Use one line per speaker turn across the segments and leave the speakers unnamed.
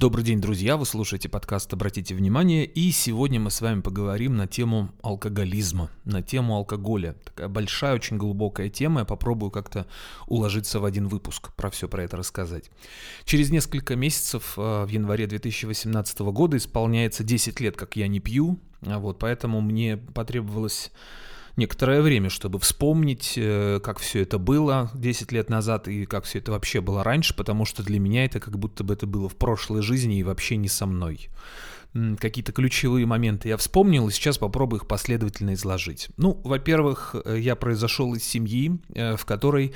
Добрый день, друзья! Вы слушаете подкаст «Обратите внимание» и сегодня мы с вами поговорим на тему алкоголизма, на тему алкоголя. Такая большая, очень глубокая тема, я попробую как-то уложиться в один выпуск, про все про это рассказать. Через несколько месяцев, э, в январе 2018 года, исполняется 10 лет, как я не пью, вот, поэтому мне потребовалось некоторое время, чтобы вспомнить, э, как все это было 10 лет назад и как все это вообще было раньше, потому что для меня это как будто бы это было в прошлой жизни и вообще не со мной. Какие-то ключевые моменты я вспомнил, и сейчас попробую их последовательно изложить. Ну, во-первых, э, я произошел из семьи, э, в которой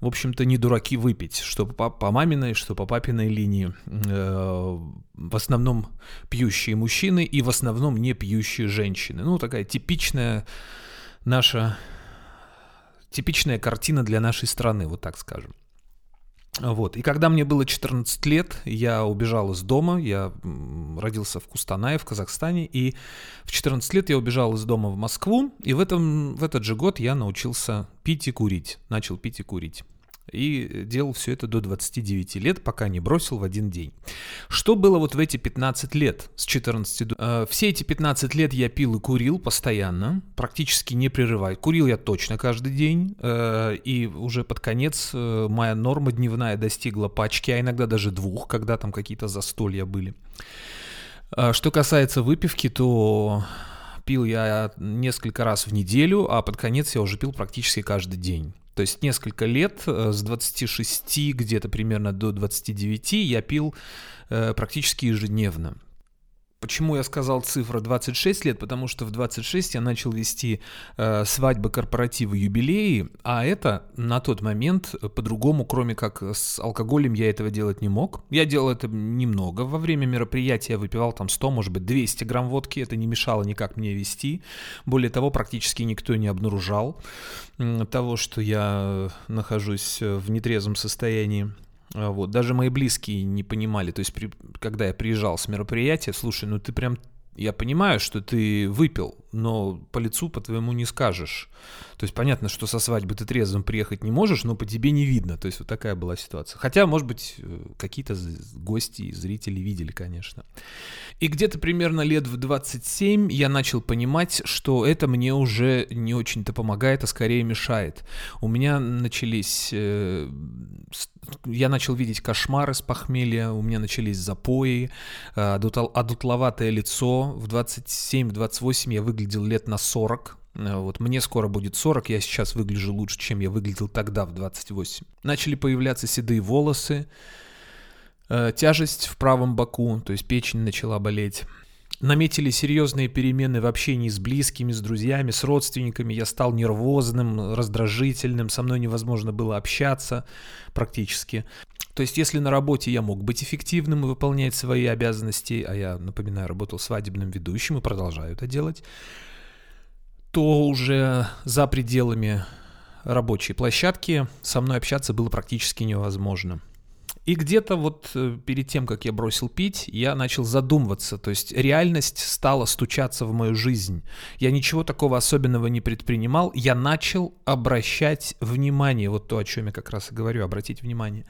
в общем-то, не дураки выпить, что по, по маминой, что по папиной линии. в основном пьющие мужчины и в основном не пьющие женщины. Ну, такая типичная наша типичная картина для нашей страны, вот так скажем. Вот. И когда мне было 14 лет, я убежал из дома, я родился в Кустанае, в Казахстане, и в 14 лет я убежал из дома в Москву, и в, этом, в этот же год я научился пить и курить, начал пить и курить. И делал все это до 29 лет, пока не бросил в один день. Что было вот в эти 15 лет, с 14 до... Э, все эти 15 лет я пил и курил постоянно, практически не прерывая. Курил я точно каждый день, э, и уже под конец э, моя норма дневная достигла пачки, а иногда даже двух, когда там какие-то застолья были. Что касается выпивки, то пил я несколько раз в неделю, а под конец я уже пил практически каждый день. То есть несколько лет, э, с 26 где-то примерно до 29 я пил э, практически ежедневно. Почему я сказал цифра 26 лет? Потому что в 26 я начал вести э, свадьбы, корпоративы, юбилеи, а это на тот момент э, по-другому, кроме как с алкоголем, я этого делать не мог. Я делал это немного. Во время мероприятия я выпивал там 100, может быть, 200 грамм водки. Это не мешало никак мне вести. Более того, практически никто не обнаружал того, что я нахожусь в нетрезвом состоянии. А, вот. Даже мои близкие не понимали. То есть, при, когда я приезжал с мероприятия, слушай, ну ты прям я понимаю, что ты выпил, но по лицу по твоему не скажешь. То есть понятно, что со свадьбы ты трезвым приехать не можешь, но по тебе не видно. То есть вот такая была ситуация. Хотя, может быть, э, какие-то гости и зрители видели, конечно. И где-то примерно лет в 27 я начал понимать, что это мне уже не очень-то помогает, а скорее мешает. У меня начались э, я начал видеть кошмары с похмелья, у меня начались запои, э, одутловатое лицо. В 27-28 я выглядел лет на 40. Э, вот мне скоро будет 40, я сейчас выгляжу лучше, чем я выглядел тогда в 28. Начали появляться седые волосы, э, тяжесть в правом боку, то есть печень начала болеть. Наметили серьезные перемены в общении с близкими, с друзьями, с родственниками. Я стал нервозным, раздражительным, со мной невозможно было общаться практически. То есть, если на работе я мог быть эффективным и выполнять свои обязанности, а я, напоминаю, работал свадебным ведущим и продолжаю это делать, то уже за пределами рабочей площадки со мной общаться было практически невозможно. И где-то вот э, перед тем, как я бросил пить, я начал задумываться, то есть реальность стала стучаться в мою жизнь. Я ничего такого особенного не предпринимал, я начал обращать внимание, вот то, о чем я как раз и говорю, обратить внимание.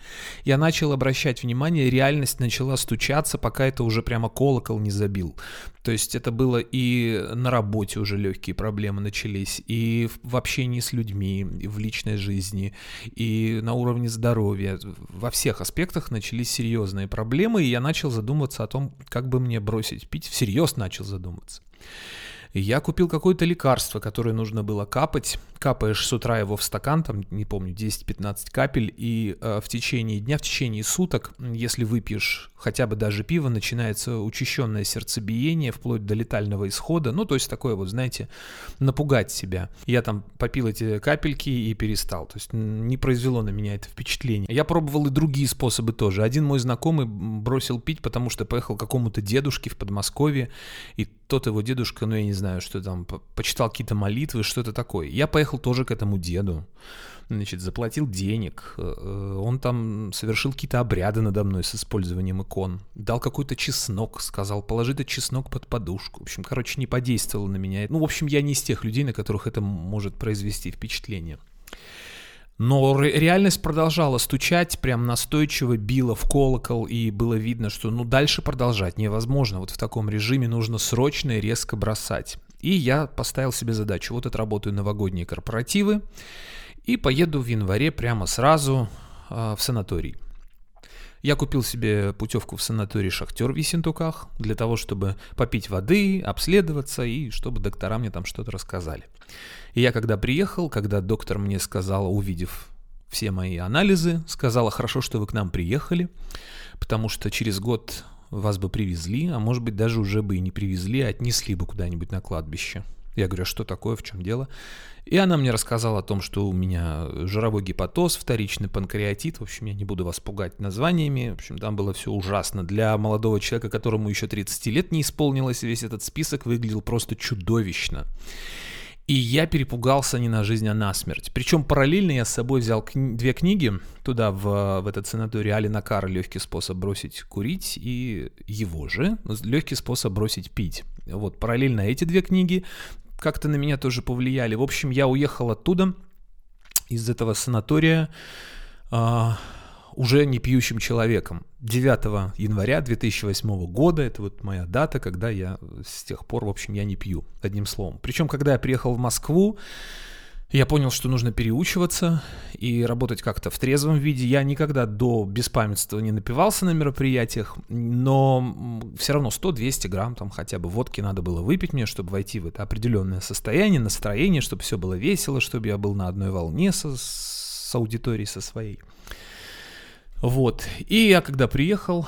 Я начал обращать внимание, реальность начала стучаться, пока это уже прямо колокол не забил. То есть это было и на работе уже легкие проблемы начались, и в общении с людьми, и в личной жизни, и на уровне здоровья. Во всех аспектах начались серьезные проблемы, и я начал задумываться о том, как бы мне бросить пить. Всерьез начал задумываться. Я купил какое-то лекарство, которое нужно было капать. Капаешь с утра его в стакан, там, не помню, 10-15 капель, и э, в течение дня, в течение суток, если выпьешь хотя бы даже пиво, начинается учащенное сердцебиение, вплоть до летального исхода. Ну, то есть такое вот, знаете, напугать себя. Я там попил эти капельки и перестал. То есть не произвело на меня это впечатление. Я пробовал и другие способы тоже. Один мой знакомый бросил пить, потому что поехал к какому-то дедушке в Подмосковье, и тот его дедушка, ну я не знаю, что там, почитал какие-то молитвы, что-то такое. Я поехал тоже к этому деду, значит, заплатил денег, э, э, он там совершил какие-то обряды надо мной с использованием икон, дал какой-то чеснок, сказал, положи этот чеснок под подушку. В общем, короче, не подействовало на меня. Ну, в общем, я не из тех людей, на которых это может произвести впечатление. Но реальность продолжала стучать, прям настойчиво била в колокол, и было видно, что ну дальше продолжать невозможно. Вот в таком режиме нужно срочно и резко бросать. И я поставил себе задачу, вот отработаю новогодние корпоративы и поеду в январе прямо сразу э, в санаторий. Я купил себе путевку в санаторий «Шахтер» в Ессентуках для того, чтобы попить воды, обследоваться и чтобы доктора мне там что-то рассказали. И я когда приехал, когда доктор мне сказал, увидев все мои анализы, сказала, хорошо, что вы к нам приехали, потому что через год вас бы привезли, а может быть даже уже бы и не привезли, а отнесли бы куда-нибудь на кладбище. Я говорю, а что такое, в чем дело? И она мне рассказала о том, что у меня жировой гепатоз, вторичный панкреатит. В общем, я не буду вас пугать названиями. В общем, там было все ужасно. Для молодого человека, которому еще 30 лет не исполнилось, весь этот список выглядел просто чудовищно. И я перепугался не на жизнь, а на смерть. Причем параллельно я с собой взял кни- две книги туда, в, в этот санаторий Алина Кара «Легкий способ бросить курить» и его же «Легкий способ бросить пить». Вот параллельно эти две книги как-то на меня тоже повлияли. В общем, я уехал оттуда, из этого санатория, а, уже не пьющим человеком. 9 января 2008 года, это вот моя дата, когда я с тех пор, в общем, я не пью, одним словом. Причем, когда я приехал в Москву, я понял, что нужно переучиваться и работать как-то в трезвом виде. Я никогда до беспамятства не напивался на мероприятиях, но все равно 100-200 грамм там хотя бы водки надо было выпить мне, чтобы войти в это определенное состояние, настроение, чтобы все было весело, чтобы я был на одной волне со, с аудиторией со своей. Вот. И я когда приехал,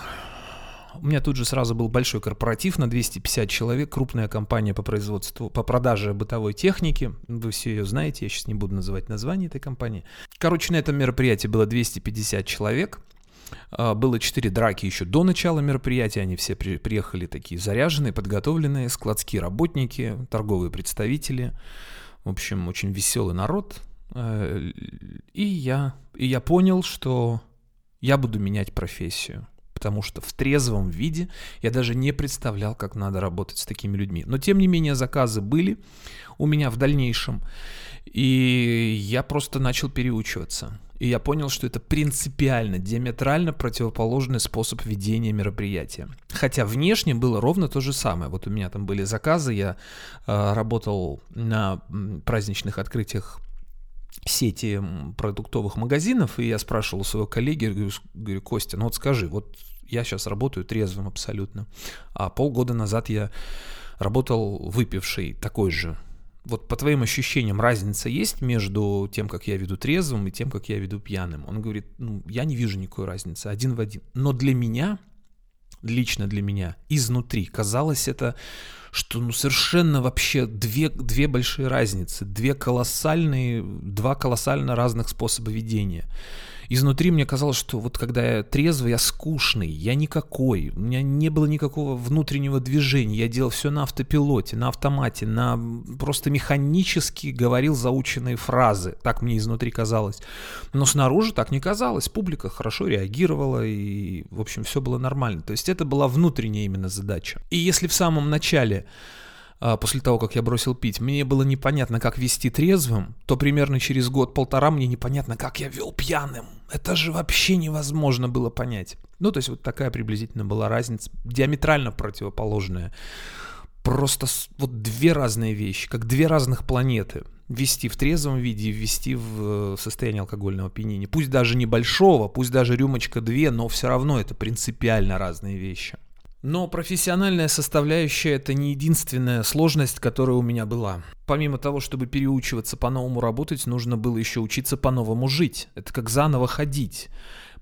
у меня тут же сразу был большой корпоратив на 250 человек, крупная компания по производству, по продаже бытовой техники. Вы все ее знаете, я сейчас не буду называть название этой компании. Короче, на этом мероприятии было 250 человек. А, было четыре драки еще до начала мероприятия, они все при, приехали такие заряженные, подготовленные, складские работники, торговые представители. В общем, очень веселый народ. Э, и я, и я понял, что я буду менять профессию потому что в трезвом виде я даже не представлял, как надо работать с такими людьми. Но тем не менее заказы были у меня в дальнейшем, и я просто начал переучиваться. И я понял, что это принципиально, диаметрально противоположный способ ведения мероприятия. Хотя внешне было ровно то же самое. Вот у меня там были заказы, я э, работал на праздничных открытиях сети продуктовых магазинов, и я спрашивал у своего коллеги, говорю, Костя, ну вот скажи, вот я сейчас работаю трезвым абсолютно. А полгода назад я работал выпивший, такой же. Вот по твоим ощущениям разница есть между тем, как я веду трезвым и тем, как я веду пьяным? Он говорит, ну, я не вижу никакой разницы, один в один. Но для меня, лично для меня, изнутри казалось это, что ну совершенно вообще две, две большие разницы, две колоссальные, два колоссально разных способа ведения изнутри мне казалось, что вот когда я трезвый, я скучный, я никакой, у меня не было никакого внутреннего движения, я делал все на автопилоте, на автомате, на просто механически говорил заученные фразы, так мне изнутри казалось. Но снаружи так не казалось, публика хорошо реагировала и, в общем, все было нормально. То есть это была внутренняя именно задача. И если в самом начале после того, как я бросил пить, мне было непонятно, как вести трезвым, то примерно через год-полтора мне непонятно, как я вел пьяным. Это же вообще невозможно было понять. Ну, то есть вот такая приблизительно была разница, диаметрально противоположная. Просто вот две разные вещи, как две разных планеты. Вести в трезвом виде и ввести в э, состояние алкогольного опьянения. Пусть даже небольшого, пусть даже рюмочка две, но все равно это принципиально разные вещи. Но профессиональная составляющая – это не единственная сложность, которая у меня была. Помимо того, чтобы переучиваться по-новому работать, нужно было еще учиться по-новому жить. Это как заново ходить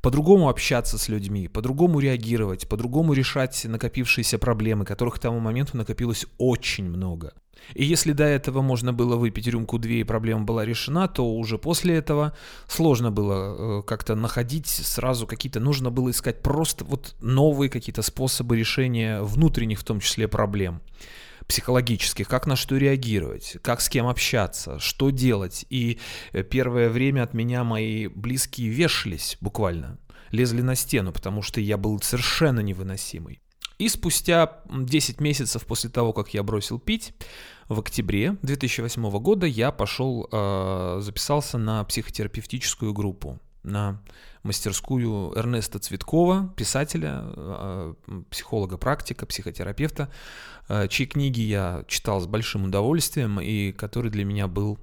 по-другому общаться с людьми, по-другому реагировать, по-другому решать накопившиеся проблемы, которых к тому моменту накопилось очень много. И если до этого можно было выпить рюмку-две и проблема была решена, то уже после этого сложно было э, как-то находить сразу какие-то, нужно было искать просто вот новые какие-то способы решения внутренних в том числе проблем психологических, как на что реагировать, как с кем общаться, что делать. И э, первое время от меня мои близкие вешались буквально, лезли на стену, потому что я был совершенно невыносимый. И спустя 10 месяцев после того, как я бросил пить, в октябре 2008 года я пошел, э, записался на психотерапевтическую группу, на мастерскую Эрнеста Цветкова, писателя, э, психолога-практика, психотерапевта, э, чьи книги я читал с большим удовольствием и который для меня был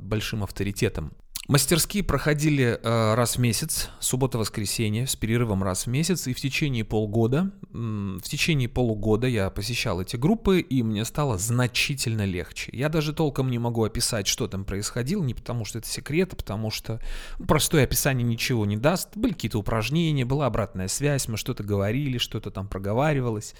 большим авторитетом. Мастерские проходили э, раз в месяц, суббота-воскресенье, с перерывом раз в месяц, и в течение полгода, в течение полугода я посещал эти группы, и мне стало значительно легче. Я даже толком не могу описать, что там происходило, не потому что это секрет, а потому что простое описание ничего не даст. Были какие-то упражнения, была обратная связь, мы что-то говорили, что-то там проговаривалось.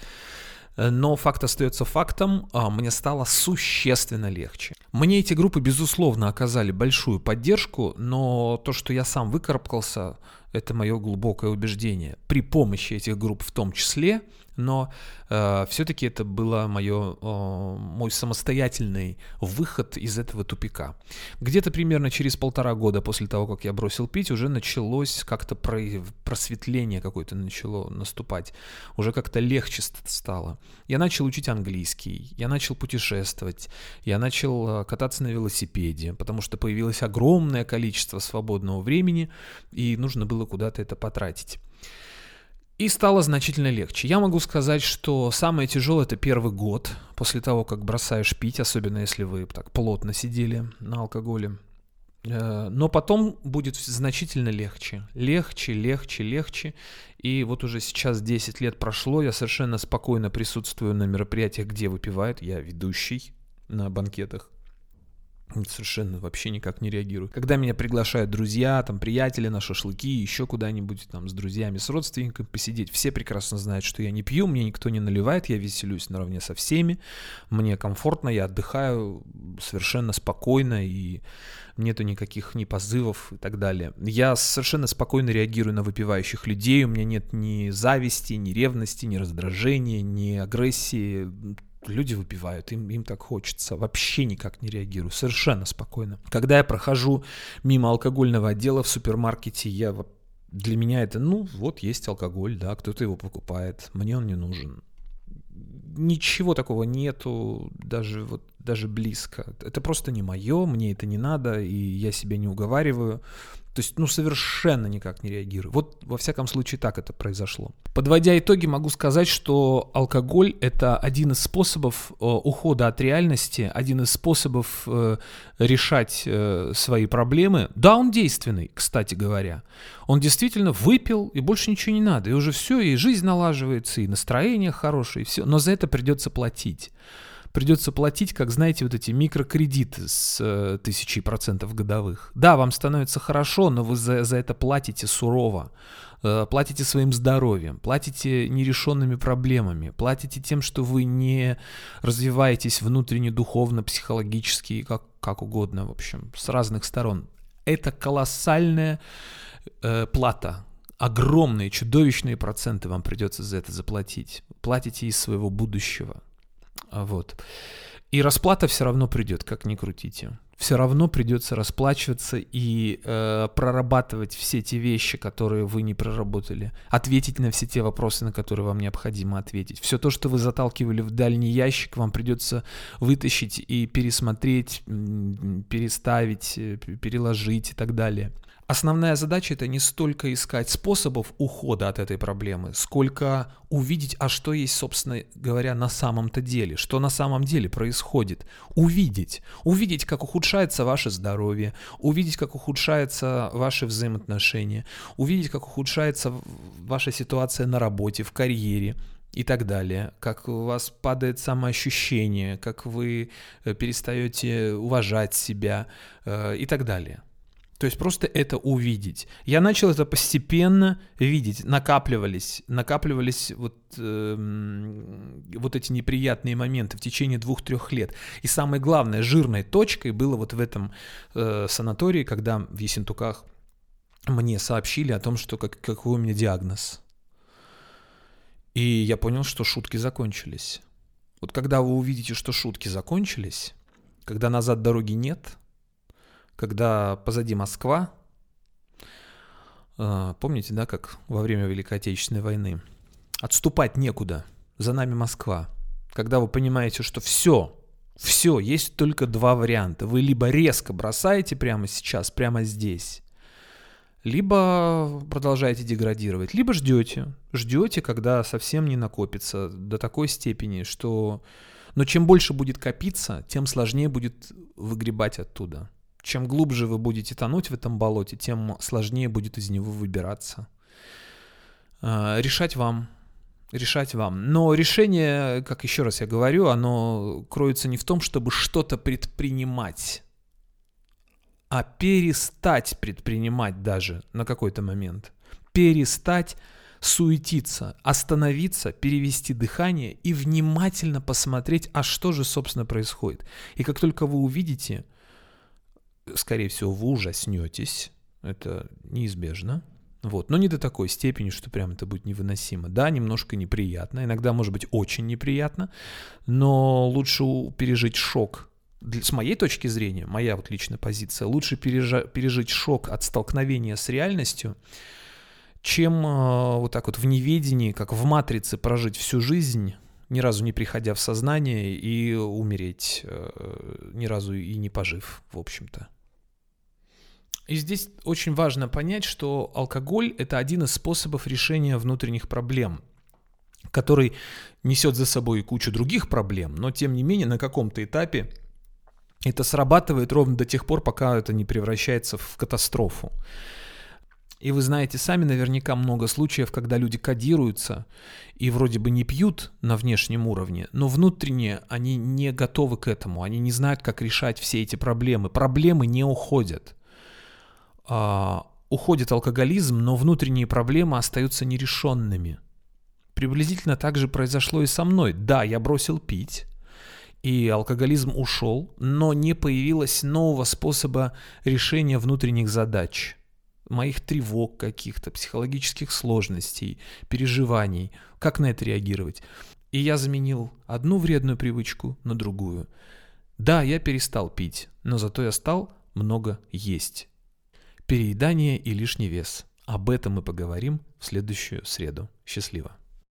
Но факт остается фактом, а, мне стало существенно легче. Мне эти группы, безусловно, оказали большую поддержку, но то, что я сам выкарабкался, это мое глубокое убеждение. При помощи этих групп в том числе, но э, все-таки это было мое, э, мой самостоятельный выход из этого тупика. Где-то примерно через полтора года после того, как я бросил пить, уже началось как-то про, просветление какое-то начало наступать. Уже как-то легче стало. Я начал учить английский, я начал путешествовать, я начал э, кататься на велосипеде, потому что появилось огромное количество свободного времени, и нужно было куда-то это потратить. И стало значительно легче. Я могу сказать, что самое тяжелое это первый год после того, как бросаешь пить, особенно если вы так плотно сидели на алкоголе. Э, но потом будет значительно легче. Легче, легче, легче. И вот уже сейчас 10 лет прошло, я совершенно спокойно присутствую на мероприятиях, где выпивают. Я ведущий на банкетах совершенно вообще никак не реагирую. Когда меня приглашают друзья, там, приятели на шашлыки, еще куда-нибудь там с друзьями, с родственниками посидеть, все прекрасно знают, что я не пью, мне никто не наливает, я веселюсь наравне со всеми, мне комфортно, я отдыхаю совершенно спокойно и нету никаких ни позывов и так далее. Я совершенно спокойно реагирую на выпивающих людей, у меня нет ни зависти, ни ревности, ни раздражения, ни агрессии, люди выпивают, им, им так хочется. Вообще никак не реагирую, совершенно спокойно. Когда я прохожу мимо алкогольного отдела в супермаркете, я для меня это, ну, вот есть алкоголь, да, кто-то его покупает, мне он не нужен. Ничего такого нету, даже вот даже близко. Это просто не мое, мне это не надо, и я себя не уговариваю. То есть, ну, совершенно никак не реагирую. Вот, во всяком случае, так это произошло. Подводя итоги, могу сказать, что алкоголь – это один из способов э, ухода от реальности, один из способов э, решать э, свои проблемы. Да, он действенный, кстати говоря. Он действительно выпил, и больше ничего не надо. И уже все, и жизнь налаживается, и настроение хорошее, и все. Но за это придется платить придется платить, как знаете, вот эти микрокредиты с э, тысячей процентов годовых. Да, вам становится хорошо, но вы за, за это платите сурово. Э, платите своим здоровьем, платите нерешенными проблемами, платите тем, что вы не развиваетесь внутренне, духовно, психологически, как, как угодно, в общем, с разных сторон. Это колоссальная э, плата, огромные, чудовищные проценты вам придется за это заплатить. Платите из своего будущего. А вот. И расплата все равно придет, как ни крутите. Все равно придется расплачиваться и э, прорабатывать все те вещи, которые вы не проработали. Ответить на все те вопросы, на которые вам необходимо ответить. Все то, что вы заталкивали в дальний ящик, вам придется вытащить и пересмотреть, переставить, э, переложить и так далее. Основная задача это не столько искать способов ухода от этой проблемы, сколько увидеть, а что есть, собственно говоря, на самом-то деле, что на самом деле происходит. Увидеть. Увидеть, как ухудшается ваше здоровье, увидеть, как ухудшаются ваши взаимоотношения, увидеть, как ухудшается ваша ситуация на работе, в карьере, и так далее, как у вас падает самоощущение, как вы э, перестаете уважать себя э, и так далее. То есть просто это увидеть. Я начал это постепенно видеть. Накапливались, накапливались вот, э, вот эти неприятные моменты в течение двух-трех лет. И самое главное, жирной точкой было вот в этом э, санатории, когда в Ессентуках мне сообщили о том, что как, какой у меня диагноз. И я понял, что шутки закончились. Вот когда вы увидите, что шутки закончились, когда назад дороги нет – когда позади Москва, а, помните, да, как во время Великой Отечественной войны, отступать некуда, за нами Москва. Когда вы понимаете, что все, все, есть только два варианта. Вы либо резко бросаете прямо сейчас, прямо здесь, либо продолжаете деградировать, либо ждете. Ждете, когда совсем не накопится до такой степени, что... Но чем больше будет копиться, тем сложнее будет выгребать оттуда. Чем глубже вы будете тонуть в этом болоте, тем сложнее будет из него выбираться. А, решать вам. Решать вам. Но решение, как еще раз я говорю, оно кроется не в том, чтобы что-то предпринимать а перестать предпринимать даже на какой-то момент. Перестать суетиться, остановиться, перевести дыхание и внимательно посмотреть, а что же, собственно, происходит. И как только вы увидите, скорее всего, вы ужаснетесь, это неизбежно, вот, но не до такой степени, что прям это будет невыносимо. Да, немножко неприятно, иногда может быть очень неприятно, но лучше пережить шок с моей точки зрения, моя вот личная позиция, лучше пережа, пережить шок от столкновения с реальностью, чем э, вот так вот в неведении, как в матрице, прожить всю жизнь, ни разу не приходя в сознание и умереть, э, ни разу и не пожив, в общем-то. И здесь очень важно понять, что алкоголь – это один из способов решения внутренних проблем, который несет за собой кучу других проблем, но тем не менее на каком-то этапе – это срабатывает ровно до тех пор, пока это не превращается в катастрофу. И вы знаете сами наверняка много случаев, когда люди кодируются и вроде бы не пьют на внешнем уровне, но внутренне они не готовы к этому, они не знают, как решать все эти проблемы. Проблемы не уходят. А, уходит алкоголизм, но внутренние проблемы остаются нерешенными. Приблизительно так же произошло и со мной. Да, я бросил пить, и алкоголизм ушел, но не появилось нового способа решения внутренних задач, моих тревог каких-то, психологических сложностей, переживаний, как на это реагировать. И я заменил одну вредную привычку на другую. Да, я перестал пить, но зато я стал много есть. Переедание и лишний вес. Об этом мы поговорим в следующую среду. Счастливо.